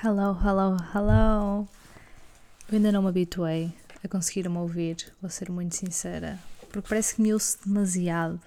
Hello, hello, hello. Eu ainda não me habituei a conseguir me ouvir, vou ser muito sincera, porque parece que me ouço demasiado.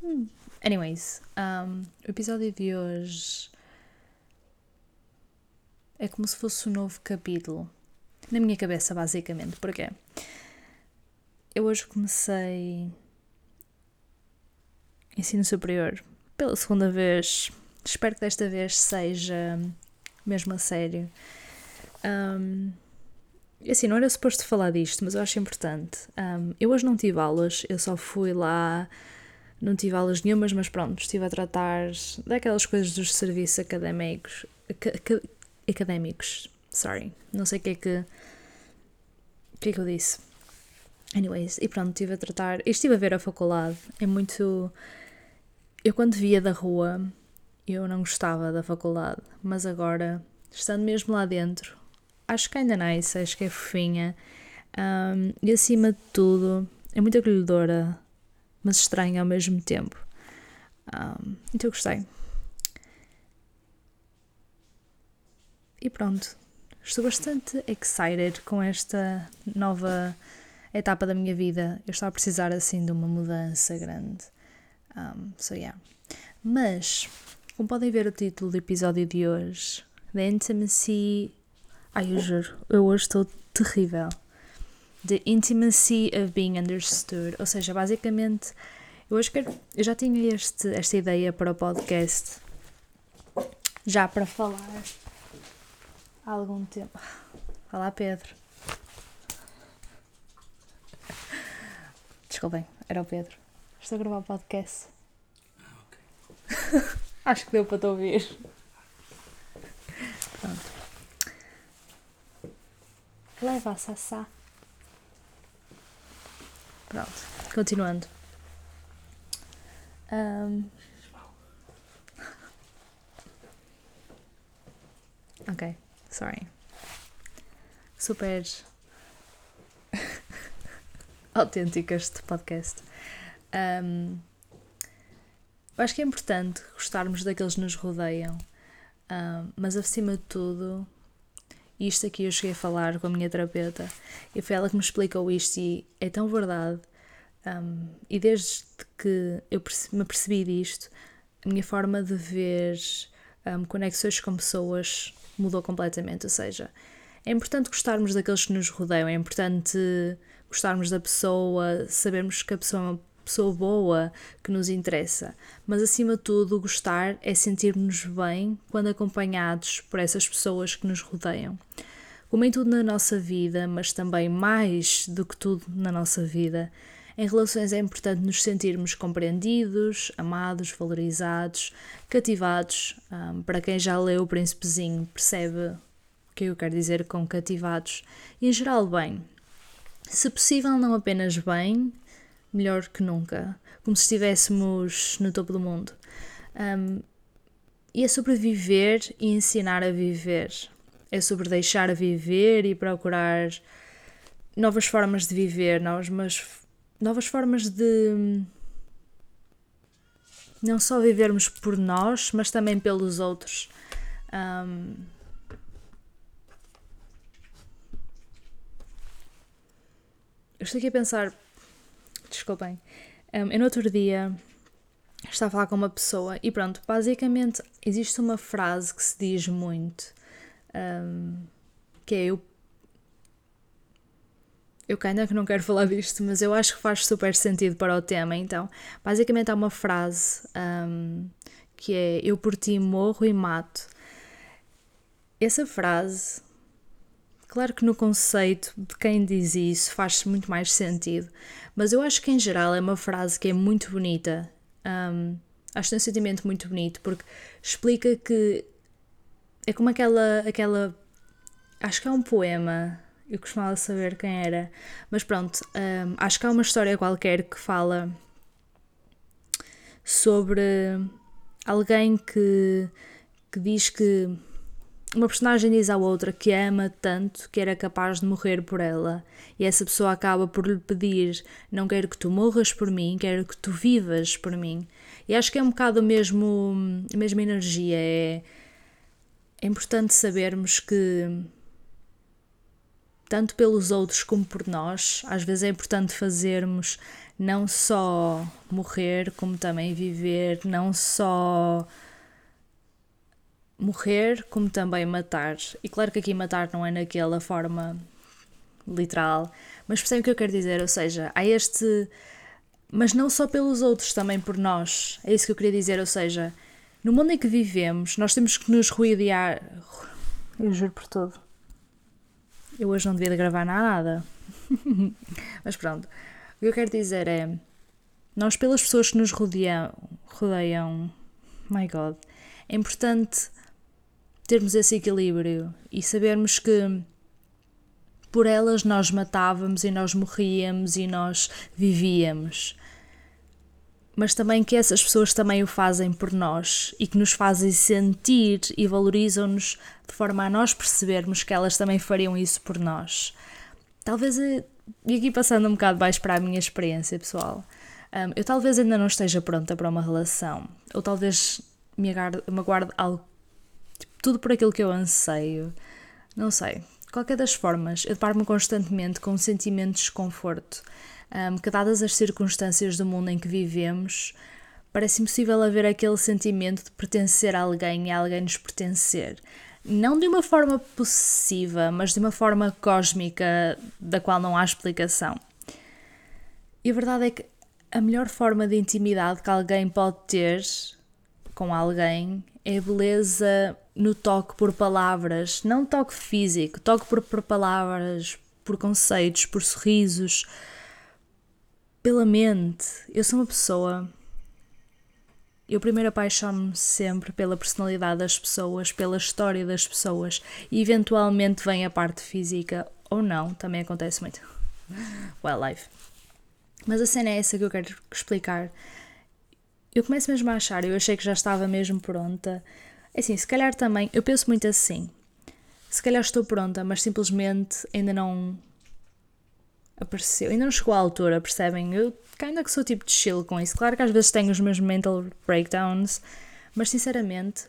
Hmm. Anyways, um, o episódio de hoje é como se fosse um novo capítulo na minha cabeça, basicamente. Porquê? Eu hoje comecei ensino superior pela segunda vez. Espero que desta vez seja mesmo a sério. Um, assim, não era suposto falar disto, mas eu acho importante. Um, eu hoje não tive aulas, eu só fui lá, não tive aulas nenhumas, mas pronto, estive a tratar daquelas coisas dos serviços académicos. académicos, sorry, não sei o que é que. O que é que eu disse? Anyways, e pronto, estive a tratar. Estive a ver a faculdade. É muito. Eu, quando via da rua, eu não gostava da faculdade, mas agora, estando mesmo lá dentro, acho que ainda nice, acho que é fofinha. Um, e acima de tudo, é muito acolhedora, mas estranha ao mesmo tempo. Um, então eu gostei. E pronto, estou bastante excited com esta nova etapa da minha vida. Eu estava a precisar assim de uma mudança grande. Um, so yeah. Mas como podem ver o título do episódio de hoje, The Intimacy. Ai, eu juro, eu hoje estou terrível. The Intimacy of Being Understood. Ou seja, basicamente, eu hoje quero. Eu já tinha este, esta ideia para o podcast, já para falar há algum tempo. Olá, Pedro. Desculpem, era o Pedro. Estou a gravar o podcast. Ah, ok. Acho que deu para te ouvir. Pronto. Leva a Sassá. Pronto, continuando. Um... Ok, sorry. Super autêntico este podcast. Um, eu acho que é importante gostarmos daqueles que nos rodeiam, uh, mas acima de tudo, isto aqui eu cheguei a falar com a minha terapeuta e foi ela que me explicou isto e é tão verdade. Um, e desde que eu me percebi disto, a minha forma de ver um, conexões com pessoas mudou completamente. Ou seja, é importante gostarmos daqueles que nos rodeiam, é importante gostarmos da pessoa, sabermos que a pessoa é pessoa boa que nos interessa, mas acima de tudo, gostar é sentir-nos bem quando acompanhados por essas pessoas que nos rodeiam. Como em tudo na nossa vida, mas também mais do que tudo na nossa vida, em relações é importante nos sentirmos compreendidos, amados, valorizados, cativados. Um, para quem já leu O Príncipezinho, percebe o que eu quero dizer com cativados. E em geral, bem. Se possível, não apenas bem, melhor que nunca, como se estivéssemos no topo do mundo. Um, e é sobre viver e ensinar a viver. É sobre deixar a viver e procurar novas formas de viver, novas, novas formas de não só vivermos por nós, mas também pelos outros. Um, eu estou aqui a pensar desculpem. Um, eu no outro dia estava a falar com uma pessoa e pronto, basicamente existe uma frase que se diz muito um, que é eu. Eu ainda que não quero falar disto, mas eu acho que faz super sentido para o tema. Então, basicamente há uma frase um, que é Eu por ti morro e mato. Essa frase Claro que no conceito de quem diz isso faz muito mais sentido, mas eu acho que em geral é uma frase que é muito bonita. Um, acho que tem um sentimento muito bonito porque explica que é como aquela, aquela. Acho que é um poema. Eu costumava saber quem era, mas pronto, um, acho que há uma história qualquer que fala sobre alguém que, que diz que uma personagem diz à outra que ama tanto que era capaz de morrer por ela, e essa pessoa acaba por lhe pedir: Não quero que tu morras por mim, quero que tu vivas por mim. E acho que é um bocado mesmo, a mesma energia. É, é importante sabermos que, tanto pelos outros como por nós, às vezes é importante fazermos não só morrer, como também viver, não só morrer, como também matar. E claro que aqui matar não é naquela forma literal, mas percebem o que eu quero dizer? Ou seja, há este. Mas não só pelos outros, também por nós. É isso que eu queria dizer. Ou seja, no mundo em que vivemos, nós temos que nos rodear. Eu juro por tudo. Eu hoje não devia gravar nada. mas pronto. O que eu quero dizer é. Nós, pelas pessoas que nos rodeiam, rodeiam my God, é importante termos esse equilíbrio e sabermos que por elas nós matávamos e nós morríamos e nós vivíamos. Mas também que essas pessoas também o fazem por nós e que nos fazem sentir e valorizam-nos de forma a nós percebermos que elas também fariam isso por nós. Talvez, eh, e aqui passando um bocado mais para a minha experiência pessoal, eu talvez ainda não esteja pronta para uma relação, ou talvez me aguarde, me aguarde algo tudo por aquilo que eu anseio. Não sei. Qualquer das formas, eu deparo-me constantemente com um sentimento de desconforto, um, que, dadas as circunstâncias do mundo em que vivemos, parece impossível haver aquele sentimento de pertencer a alguém e a alguém nos pertencer. Não de uma forma possessiva, mas de uma forma cósmica da qual não há explicação. E a verdade é que a melhor forma de intimidade que alguém pode ter com alguém é a beleza no toque por palavras, não toque físico, toque por, por palavras, por conceitos, por sorrisos, pela mente. Eu sou uma pessoa. Eu primeiro apaixono-me sempre pela personalidade das pessoas, pela história das pessoas e eventualmente vem a parte física ou não, também acontece muito. Wildlife. Mas a cena é essa que eu quero explicar. Eu começo mesmo a achar, eu achei que já estava mesmo pronta assim, se calhar também, eu penso muito assim. Se calhar estou pronta, mas simplesmente ainda não apareceu, ainda não chegou à altura, percebem? Eu ainda que sou tipo de chill com isso. Claro que às vezes tenho os meus mental breakdowns, mas sinceramente,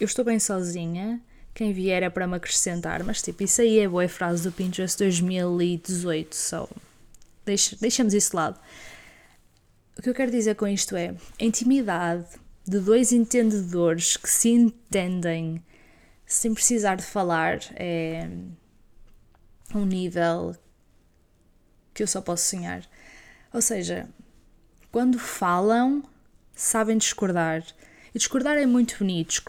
eu estou bem sozinha. Quem vier é para me acrescentar, mas tipo, isso aí é boa frase do Pinterest 2018, so deixamos isso de lado. O que eu quero dizer com isto é, a intimidade de dois entendedores que se entendem sem precisar de falar é um nível que eu só posso sonhar. Ou seja, quando falam, sabem discordar. E discordar é muito bonito.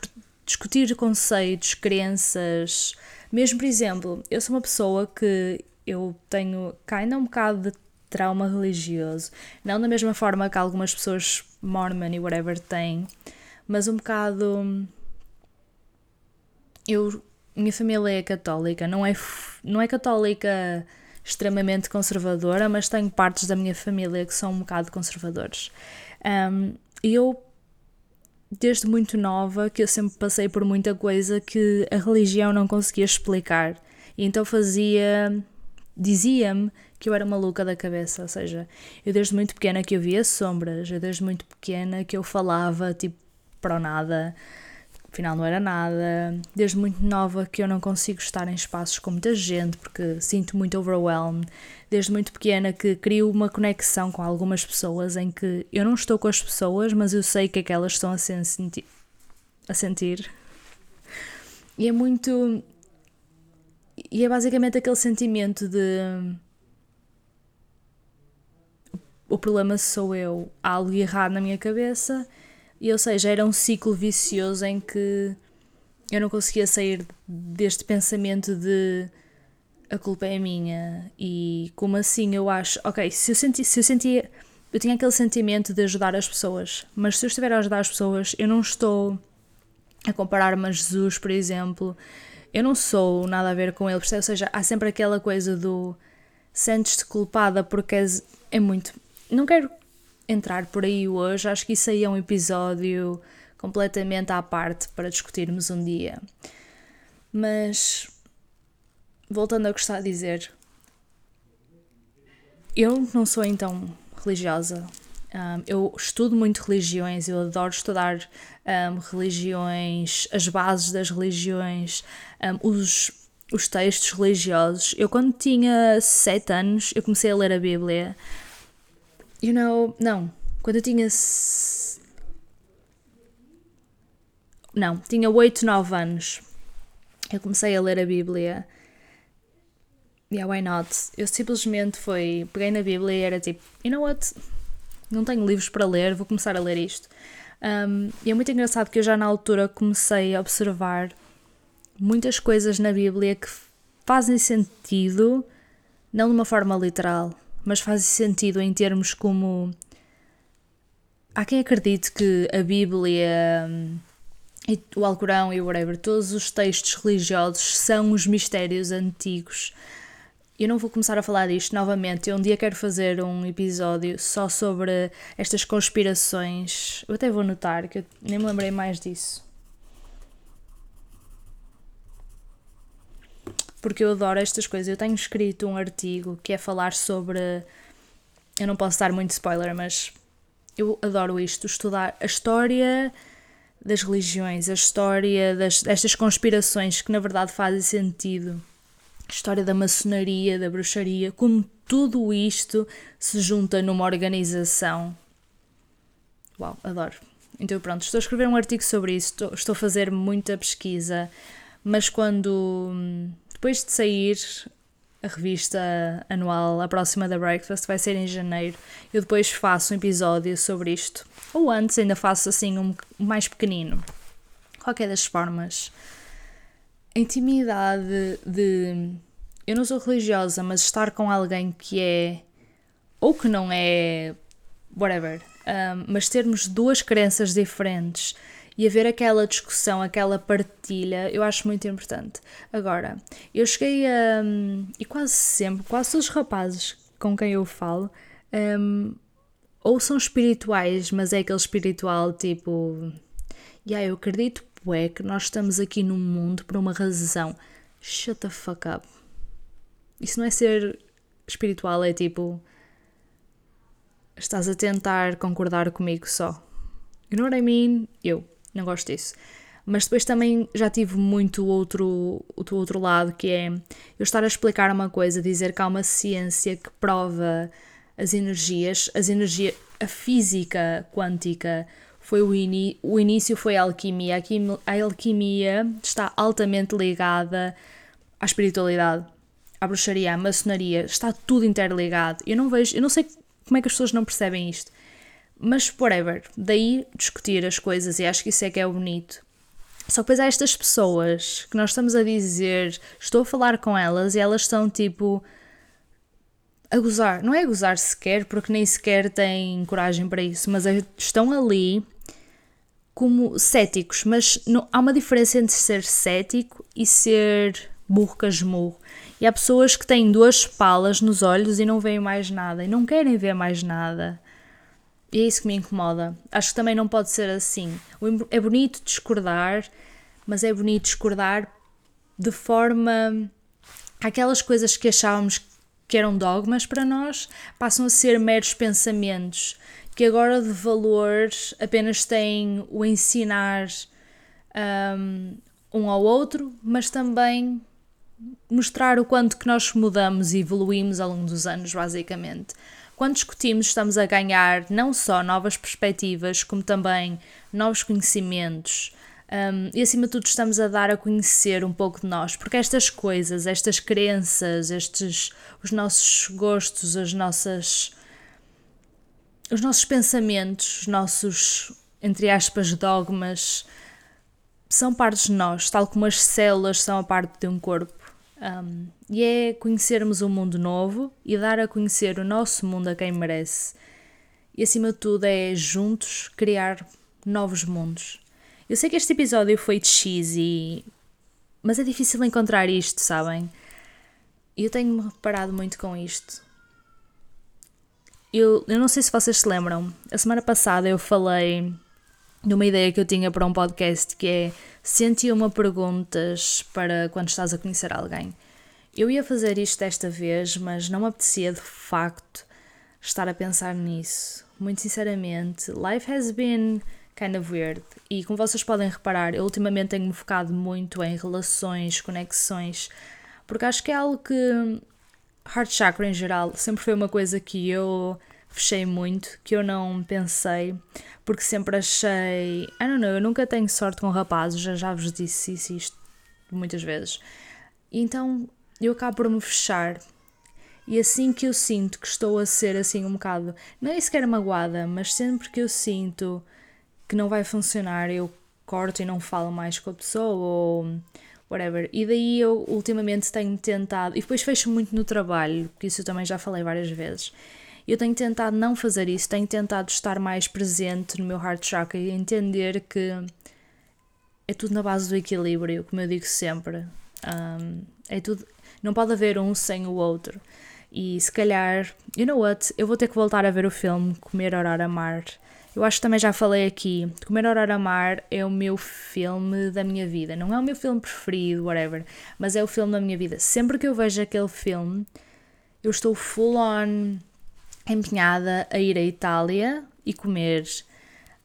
Discutir conceitos, crenças. Mesmo, por exemplo, eu sou uma pessoa que eu tenho ainda um bocado de trauma religioso. Não da mesma forma que algumas pessoas mormon e whatever têm, mas um bocado. Eu, minha família é católica, não é, não é católica extremamente conservadora, mas tenho partes da minha família que são um bocado conservadores. Um, eu, desde muito nova, que eu sempre passei por muita coisa que a religião não conseguia explicar. E então fazia. Dizia-me que eu era maluca da cabeça, ou seja, eu desde muito pequena que eu via sombras, eu desde muito pequena que eu falava tipo para o nada, afinal não era nada, desde muito nova que eu não consigo estar em espaços com muita gente porque sinto muito overwhelmed, desde muito pequena que crio uma conexão com algumas pessoas em que eu não estou com as pessoas, mas eu sei que é que elas estão a, senti a sentir. E é muito. E é basicamente aquele sentimento de o problema sou eu, há algo errado na minha cabeça, e ou seja, era um ciclo vicioso em que eu não conseguia sair deste pensamento de a culpa é minha. E como assim eu acho, ok, se eu senti, se eu sentia, eu tinha aquele sentimento de ajudar as pessoas, mas se eu estiver a ajudar as pessoas, eu não estou a comparar-me a Jesus, por exemplo, eu não sou nada a ver com ele, ou seja, há sempre aquela coisa do sentes-te culpada porque és, é muito não quero entrar por aí hoje, acho que isso aí é um episódio completamente à parte para discutirmos um dia. Mas, voltando ao que está a dizer, eu não sou então religiosa. Um, eu estudo muito religiões, eu adoro estudar um, religiões, as bases das religiões, os, os textos religiosos. Eu, quando tinha sete anos, eu comecei a ler a Bíblia. You know, não, quando eu tinha. Não, tinha oito, nove anos. Eu comecei a ler a Bíblia. Yeah, why not? Eu simplesmente foi, peguei na Bíblia e era tipo, you know what? Não tenho livros para ler, vou começar a ler isto. Um, e é muito engraçado que eu já na altura comecei a observar muitas coisas na Bíblia que fazem sentido, não de uma forma literal, mas fazem sentido em termos como. Há quem acredite que a Bíblia e o Alcorão e whatever, todos os textos religiosos são os mistérios antigos eu não vou começar a falar disto novamente. Eu um dia quero fazer um episódio só sobre estas conspirações. Eu até vou notar que eu nem me lembrei mais disso. Porque eu adoro estas coisas. Eu tenho escrito um artigo que é falar sobre. Eu não posso dar muito spoiler, mas eu adoro isto: estudar a história das religiões, a história das, destas conspirações que na verdade fazem sentido história da maçonaria, da bruxaria, como tudo isto se junta numa organização. Uau, adoro. Então pronto, estou a escrever um artigo sobre isso, estou, estou a fazer muita pesquisa, mas quando depois de sair a revista anual, a próxima da Breakfast, vai ser em janeiro. Eu depois faço um episódio sobre isto. Ou antes, ainda faço assim um mais pequenino. Qualquer das formas a intimidade de. Eu não sou religiosa, mas estar com alguém que é. ou que não é. whatever. Um, mas termos duas crenças diferentes e haver aquela discussão, aquela partilha, eu acho muito importante. Agora, eu cheguei a. e quase sempre, quase todos os rapazes com quem eu falo. Um, ou são espirituais, mas é aquele espiritual tipo. Yeah, eu acredito é que nós estamos aqui no mundo por uma razão. Shut the fuck up. Isso não é ser espiritual, é tipo. Estás a tentar concordar comigo só. You know what I mean? Eu não gosto disso. Mas depois também já tive muito outro, o outro lado, que é eu estar a explicar uma coisa, dizer que há uma ciência que prova as energias, as energias, a física quântica, foi o, o início foi a alquimia. A alquimia está altamente ligada à espiritualidade, à bruxaria, à maçonaria, está tudo interligado. Eu não vejo, eu não sei como é que as pessoas não percebem isto. Mas whatever, daí discutir as coisas e acho que isso é que é bonito. Só que depois há estas pessoas que nós estamos a dizer, estou a falar com elas e elas estão tipo a gozar. Não é a gozar sequer, porque nem sequer têm coragem para isso, mas é, estão ali como céticos, mas não, há uma diferença entre ser cético e ser burro casmurro. E há pessoas que têm duas palas nos olhos e não veem mais nada, e não querem ver mais nada. E é isso que me incomoda. Acho que também não pode ser assim. É bonito discordar, mas é bonito discordar de forma. Aquelas coisas que achávamos que eram dogmas para nós passam a ser meros pensamentos que agora de valor apenas têm o ensinar um, um ao outro, mas também mostrar o quanto que nós mudamos e evoluímos ao longo dos anos, basicamente. Quando discutimos, estamos a ganhar não só novas perspectivas, como também novos conhecimentos. Um, e acima de tudo, estamos a dar a conhecer um pouco de nós, porque estas coisas, estas crenças, estes, os nossos gostos, as nossas os nossos pensamentos, os nossos, entre aspas, dogmas, são partes de nós, tal como as células são a parte de um corpo. Um, e é conhecermos um mundo novo e dar a conhecer o nosso mundo a quem merece. E acima de tudo é juntos criar novos mundos. Eu sei que este episódio foi cheesy, mas é difícil encontrar isto, sabem? E eu tenho-me reparado muito com isto. Eu, eu não sei se vocês se lembram, a semana passada eu falei de uma ideia que eu tinha para um podcast que é 101 perguntas para quando estás a conhecer alguém. Eu ia fazer isto desta vez, mas não me apetecia de facto estar a pensar nisso. muito sinceramente, life has been kind of weird. E como vocês podem reparar, eu ultimamente tenho-me focado muito em relações, conexões, porque acho que é algo que heart chakra em geral sempre foi uma coisa que eu fechei muito, que eu não pensei, porque sempre achei, I don't know, eu nunca tenho sorte com rapazes, já, já vos disse isso, isto muitas vezes. E então eu acabo por me fechar. E assim que eu sinto que estou a ser assim um bocado, não é sequer magoada, mas sempre que eu sinto que não vai funcionar, eu corto e não falo mais com a pessoa ou whatever. E daí eu ultimamente tenho tentado, e depois fecho muito no trabalho, que isso eu também já falei várias vezes. Eu tenho tentado não fazer isso, tenho tentado estar mais presente no meu heart chakra e entender que é tudo na base do equilíbrio, como eu digo sempre. Um, é tudo, não pode haver um sem o outro. E se calhar, you know what? Eu vou ter que voltar a ver o filme Comer, Orar, Amar eu acho que também já falei aqui, Comer, Orar, Amar é o meu filme da minha vida. Não é o meu filme preferido, whatever, mas é o filme da minha vida. Sempre que eu vejo aquele filme, eu estou full on empenhada a ir à Itália e comer,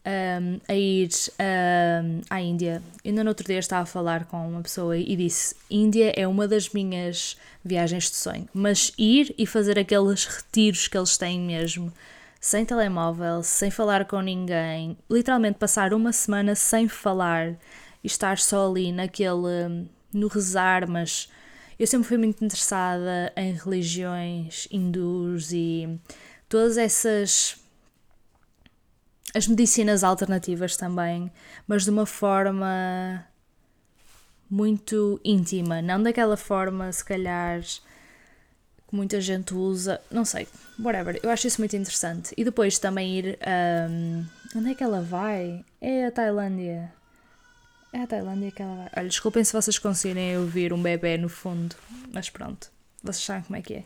um, a ir um, à Índia. Ainda no outro dia estava a falar com uma pessoa e disse: Índia é uma das minhas viagens de sonho, mas ir e fazer aqueles retiros que eles têm mesmo sem telemóvel, sem falar com ninguém, literalmente passar uma semana sem falar e estar só ali naquele. no rezar, mas eu sempre fui muito interessada em religiões hindus e todas essas. as medicinas alternativas também, mas de uma forma muito íntima, não daquela forma, se calhar muita gente usa, não sei, whatever, eu acho isso muito interessante. E depois também ir. Um, onde é que ela vai? É a Tailândia. É a Tailândia que ela vai. Olha, desculpem se vocês conseguirem ouvir um bebê no fundo, mas pronto, vocês sabem como é que é.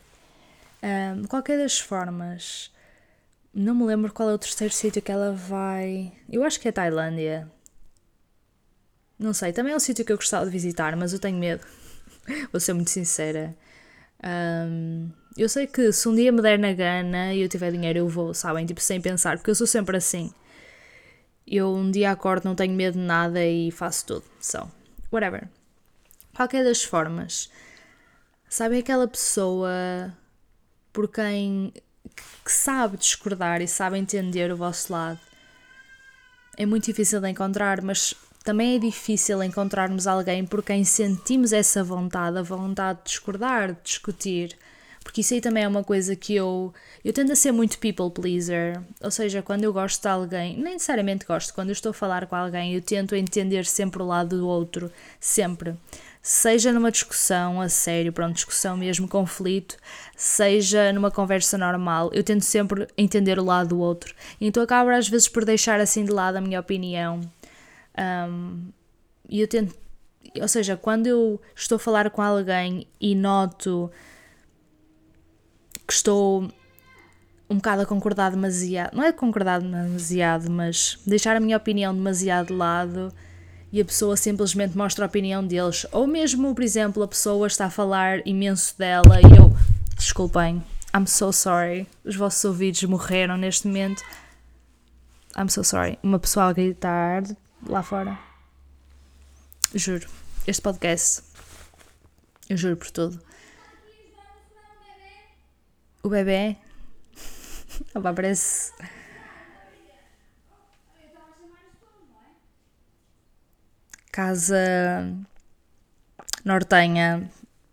Um, qualquer das formas, não me lembro qual é o terceiro sítio que ela vai. Eu acho que é a Tailândia. Não sei, também é um sítio que eu gostava de visitar, mas eu tenho medo. Vou ser muito sincera. Um, eu sei que se um dia me der na gana e eu tiver dinheiro, eu vou, sabem? Tipo, sem pensar, porque eu sou sempre assim. Eu um dia acordo, não tenho medo de nada e faço tudo. So, whatever. Qualquer das formas, sabem aquela pessoa por quem que sabe discordar e sabe entender o vosso lado? É muito difícil de encontrar, mas também é difícil encontrarmos alguém por quem sentimos essa vontade, a vontade de discordar, de discutir. Porque isso aí também é uma coisa que eu. Eu tendo a ser muito people pleaser. Ou seja, quando eu gosto de alguém, nem necessariamente gosto, quando eu estou a falar com alguém, eu tento entender sempre o lado do outro. Sempre. Seja numa discussão a sério, pronto, discussão mesmo, conflito, seja numa conversa normal, eu tento sempre entender o lado do outro. Então acabo às vezes por deixar assim de lado a minha opinião um, e eu tento, ou seja, quando eu estou a falar com alguém e noto que estou um bocado a concordar demasiado, não é concordar demasiado, mas deixar a minha opinião demasiado de lado e a pessoa simplesmente mostra a opinião deles, ou mesmo, por exemplo, a pessoa está a falar imenso dela e eu, desculpem, I'm so sorry, os vossos ouvidos morreram neste momento. I'm so sorry. Uma pessoa a gritar lá fora. Juro. Este podcast. Eu juro por tudo. O bebê. Opa, parece. Casa nortenha.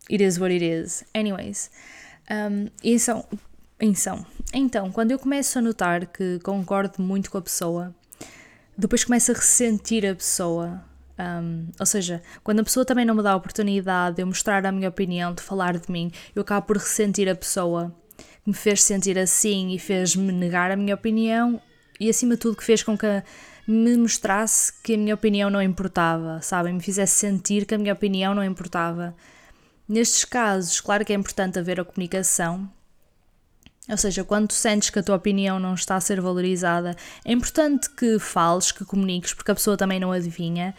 It is what it is. Anyways. Um, então, então, então, quando eu começo a notar que concordo muito com a pessoa depois começo a ressentir a pessoa. Um, ou seja, quando a pessoa também não me dá a oportunidade de eu mostrar a minha opinião, de falar de mim, eu acabo por ressentir a pessoa que me fez sentir assim e fez-me negar a minha opinião e acima de tudo que fez com que me mostrasse que a minha opinião não importava, sabem? Me fizesse sentir que a minha opinião não importava. Nestes casos, claro que é importante haver a comunicação, ou seja, quando sentes que a tua opinião não está a ser valorizada, é importante que fales, que comuniques, porque a pessoa também não adivinha.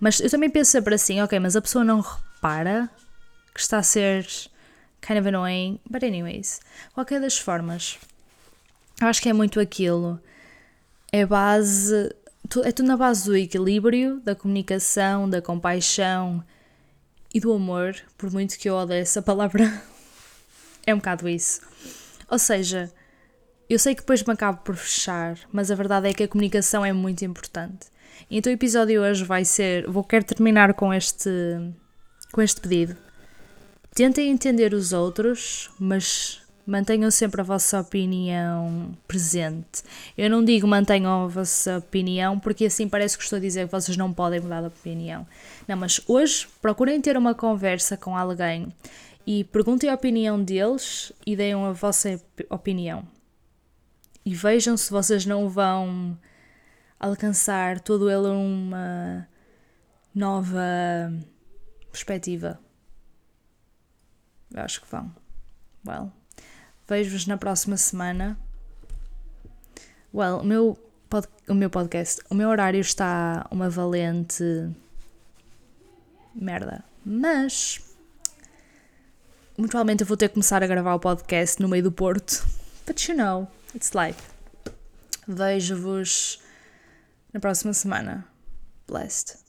Mas eu também penso sempre assim, ok, mas a pessoa não repara que está a ser kind of annoying. But anyways, qualquer das formas, Eu acho que é muito aquilo. É base. É tudo na base do equilíbrio, da comunicação, da compaixão e do amor, por muito que eu odeie essa palavra. é um bocado isso. Ou seja, eu sei que depois me acabo por fechar, mas a verdade é que a comunicação é muito importante. Então o episódio hoje vai ser, vou querer terminar com este com este pedido. Tentem entender os outros, mas mantenham sempre a vossa opinião presente. Eu não digo mantenham a vossa opinião, porque assim parece que estou a dizer que vocês não podem mudar de opinião. Não, mas hoje procurem ter uma conversa com alguém e perguntem a opinião deles e deem a vossa opinião. E vejam se vocês não vão alcançar todo ele uma nova perspectiva. Eu acho que vão. Well, vejo-vos na próxima semana. Well, o meu, pod, o meu podcast, o meu horário está uma valente merda. Mas muito provavelmente eu vou ter que começar a gravar o podcast no meio do Porto. But you know, it's life. Vejo-vos na próxima semana. Blessed.